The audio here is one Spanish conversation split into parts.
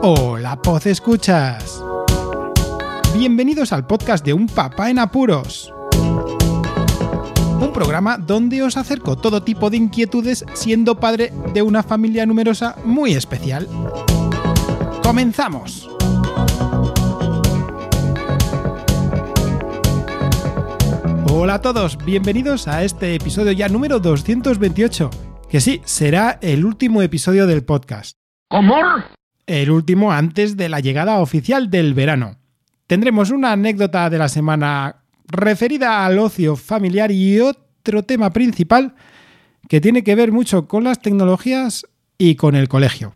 Hola, Poz Escuchas. Bienvenidos al podcast de Un Papá en Apuros. Un programa donde os acerco todo tipo de inquietudes siendo padre de una familia numerosa muy especial. ¡Comenzamos! Hola a todos, bienvenidos a este episodio ya número 228, que sí, será el último episodio del podcast. ¿Cómo? El último antes de la llegada oficial del verano. Tendremos una anécdota de la semana referida al ocio familiar y otro tema principal que tiene que ver mucho con las tecnologías y con el colegio.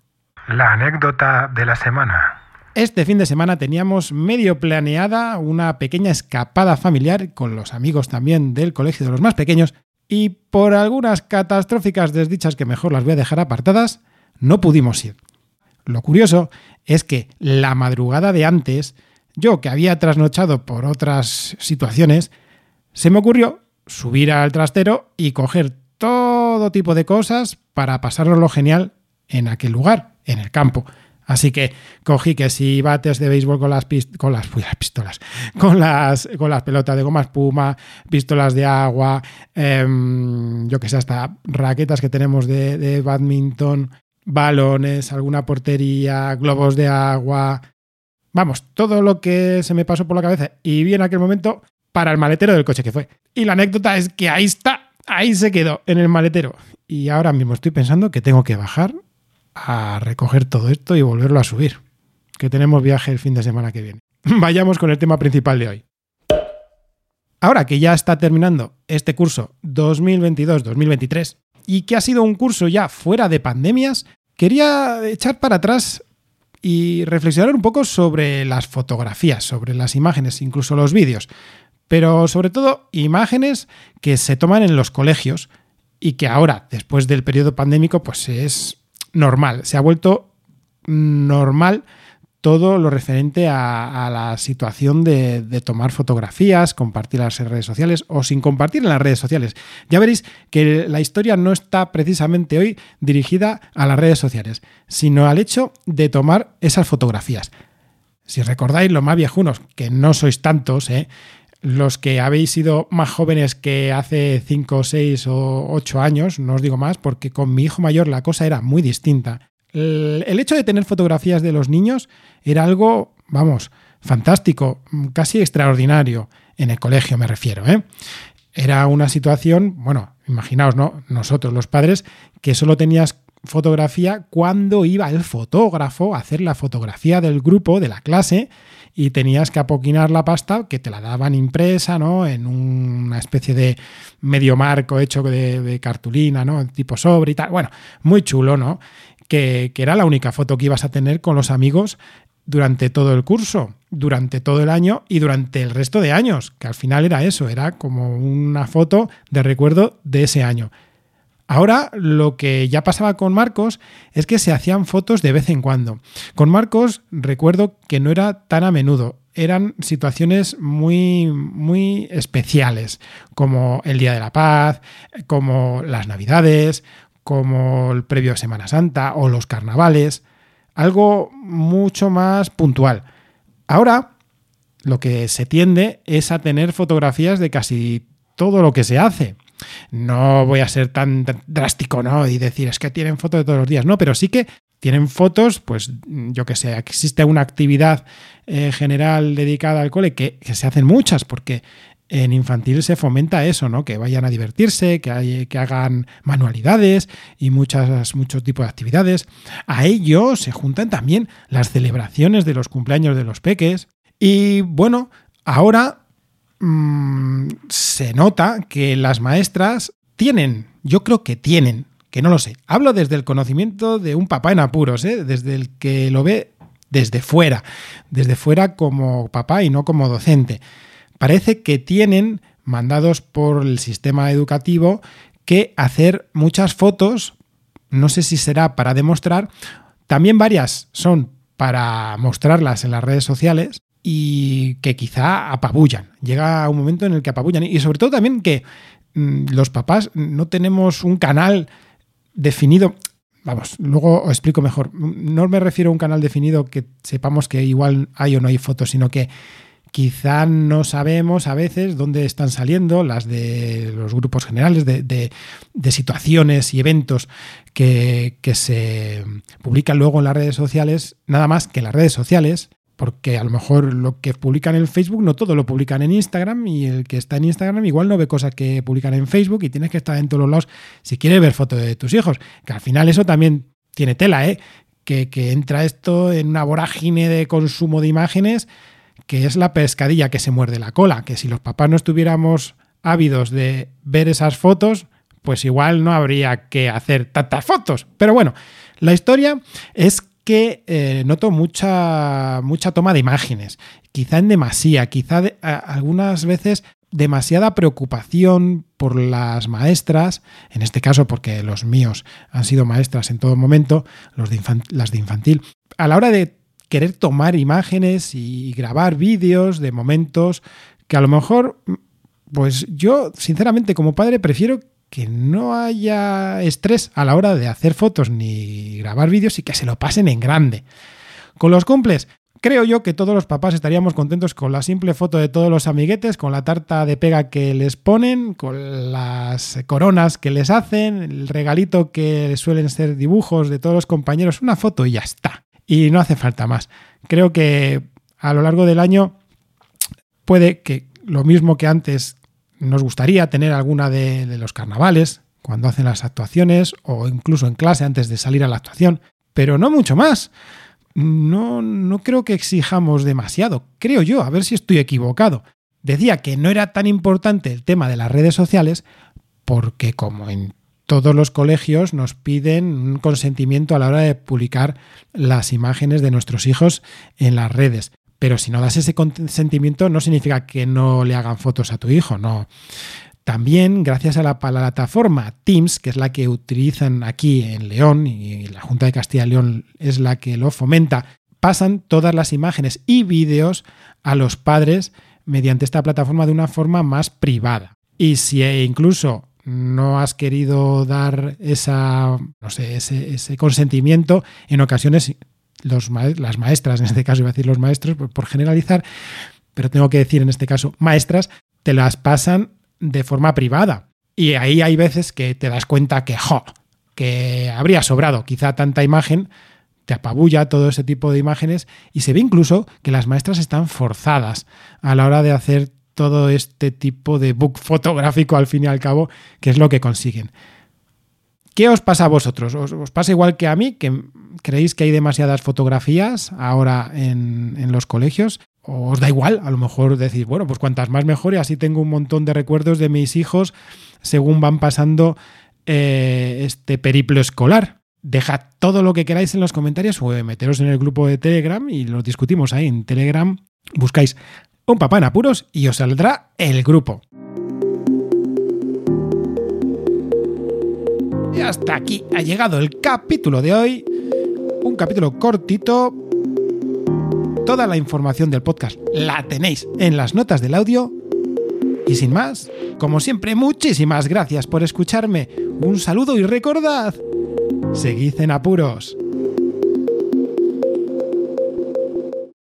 La anécdota de la semana. Este fin de semana teníamos medio planeada una pequeña escapada familiar con los amigos también del colegio de los más pequeños y por algunas catastróficas desdichas que mejor las voy a dejar apartadas, no pudimos ir. Lo curioso es que la madrugada de antes, yo que había trasnochado por otras situaciones, se me ocurrió subir al trastero y coger todo tipo de cosas para pasárnoslo genial en aquel lugar, en el campo. Así que cogí que si bates de béisbol con las, con las, las pistolas, con las, con las pelotas de goma espuma, pistolas de agua, em, yo que sé, hasta raquetas que tenemos de, de badminton, balones, alguna portería, globos de agua. Vamos, todo lo que se me pasó por la cabeza y vi en aquel momento para el maletero del coche que fue. Y la anécdota es que ahí está, ahí se quedó, en el maletero. Y ahora mismo estoy pensando que tengo que bajar a recoger todo esto y volverlo a subir. Que tenemos viaje el fin de semana que viene. Vayamos con el tema principal de hoy. Ahora que ya está terminando este curso 2022-2023 y que ha sido un curso ya fuera de pandemias, quería echar para atrás y reflexionar un poco sobre las fotografías, sobre las imágenes, incluso los vídeos, pero sobre todo imágenes que se toman en los colegios y que ahora, después del periodo pandémico, pues es normal, se ha vuelto normal todo lo referente a, la situación de, de, tomar fotografías, compartirlas en redes sociales o sin compartir en las redes sociales. Ya veréis que la historia no está precisamente hoy dirigida a las redes sociales, sino al hecho de tomar esas fotografías. Si recordáis, los más viejunos, que no sois tantos, ¿eh? los que habéis sido más jóvenes que hace 5, 6 o 8 años, no os digo más, porque con mi hijo mayor la cosa era muy distinta. El hecho de tener fotografías de los niños era algo, vamos, fantástico, casi extraordinario, en el colegio me refiero. ¿eh? Era una situación, bueno, imaginaos, ¿no? Nosotros los padres, que solo tenías fotografía cuando iba el fotógrafo a hacer la fotografía del grupo, de la clase, y tenías que apoquinar la pasta que te la daban impresa, ¿no? En una especie de medio marco hecho de, de cartulina, ¿no? Tipo sobre y tal. Bueno, muy chulo, ¿no? Que, era la única foto que ibas a tener con los amigos durante todo el curso, durante todo el año y durante el resto de años, que al final era eso, era como una foto de recuerdo de ese año. Ahora lo que ya pasaba con Marcos es que se hacían fotos de vez en cuando. Con Marcos recuerdo que no era tan a menudo, eran situaciones muy, muy especiales, como el Día de la Paz, como las Navidades, como el previo a Semana Santa o los carnavales, algo mucho más puntual. Ahora lo que se tiende es a tener fotografías de casi todo lo que se hace. No voy a ser tan drástico, ¿no? Y decir, es que tienen fotos de todos los días, no, pero sí que tienen fotos, pues yo que sé, existe una actividad eh, general dedicada al cole, que, que se hacen muchas, porque en infantil se fomenta eso, ¿no? Que vayan a divertirse, que, hagan manualidades y muchas, muchos tipos de actividades. A ello se juntan también las celebraciones de los cumpleaños de los peques. Y bueno, ahora mmm, se nota que las maestras tienen, yo creo que tienen, que no lo sé. Hablo desde el conocimiento de un papá en apuros, ¿eh? desde el que lo ve desde fuera, desde fuera como papá y no como docente parece que tienen mandados por el sistema educativo que hacer muchas fotos, no sé si será para demostrar, también varias son para mostrarlas en las redes sociales y que quizá apabullan. Llega un momento en el que apabullan y sobre todo también que mmm, los papás no tenemos un canal definido vamos, luego os explico mejor. No me refiero a un canal definido que sepamos que igual hay o no hay fotos, sino que quizá no sabemos a veces dónde están saliendo las de los grupos generales de, de, situaciones y eventos que, que, se publican luego en las redes sociales, nada más que en las redes sociales, porque a lo mejor lo que publican en Facebook no todo lo publican en Instagram y el que está en Instagram igual no ve cosas que publican en Facebook y tienes que estar en todos los lados si quieres ver fotos de tus hijos, que al final eso también tiene tela, ¿eh? que, que entra esto en una vorágine de consumo de imágenes que es la pescadilla que se muerde la cola, que si los papás no estuviéramos ávidos de ver esas fotos, pues igual no habría que hacer tantas fotos. Pero bueno, la historia es que eh, noto mucha, mucha toma de imágenes, quizá en demasía, quizá algunas veces demasiada preocupación por las maestras, en este caso porque los míos han sido maestras en todo momento, los las de infantil, a la hora de querer tomar imágenes y grabar vídeos de momentos que a lo mejor, pues yo sinceramente como padre prefiero que no haya estrés a la hora de hacer fotos ni grabar vídeos y que se lo pasen en grande. Con los cumples, creo yo que todos los papás estaríamos contentos con la simple foto de todos los amiguetes, con la tarta de pega que les ponen, con las coronas que les hacen, el regalito que suelen ser dibujos de todos los compañeros, una foto y ya está y no hace falta más. Creo que a lo largo del año puede que lo mismo que antes nos gustaría tener alguna de, los carnavales cuando hacen las actuaciones o incluso en clase antes de salir a la actuación, pero no mucho más. No, no creo que exijamos demasiado, creo yo, a ver si estoy equivocado. Decía que no era tan importante el tema de las redes sociales porque como en todos los colegios nos piden un consentimiento a la hora de publicar las imágenes de nuestros hijos en las redes. Pero si no das ese consentimiento no significa que no le hagan fotos a tu hijo, no. También, gracias a la plataforma Teams, que es la que utilizan aquí en León, y la Junta de Castilla y León es la que lo fomenta, pasan todas las imágenes y vídeos a los padres mediante esta plataforma de una forma más privada. Y si incluso no has querido dar esa, no sé, ese, consentimiento, en ocasiones los las maestras, en este caso iba a decir los maestros, por, generalizar, pero tengo que decir en este caso maestras, te las pasan de forma privada. Y ahí hay veces que te das cuenta que, jo, que habría sobrado quizá tanta imagen, te apabulla todo ese tipo de imágenes y se ve incluso que las maestras están forzadas a la hora de hacer todo este tipo de book fotográfico al fin y al cabo, que es lo que consiguen. ¿Qué os pasa a vosotros? ¿Os, pasa igual que a mí, que creéis que hay demasiadas fotografías ahora en, los colegios? ¿O os da igual? A lo mejor decís, bueno, pues cuantas más mejor y así tengo un montón de recuerdos de mis hijos según van pasando eh, este periplo escolar. Dejad todo lo que queráis en los comentarios o meteros en el grupo de Telegram y lo discutimos ahí en Telegram. Buscáis un papá en apuros y os saldrá el grupo. Y hasta aquí ha llegado el capítulo de hoy. Un capítulo cortito. Toda la información del podcast la tenéis en las notas del audio. Y sin más, como siempre, muchísimas gracias por escucharme. Un saludo y recordad, seguid en apuros.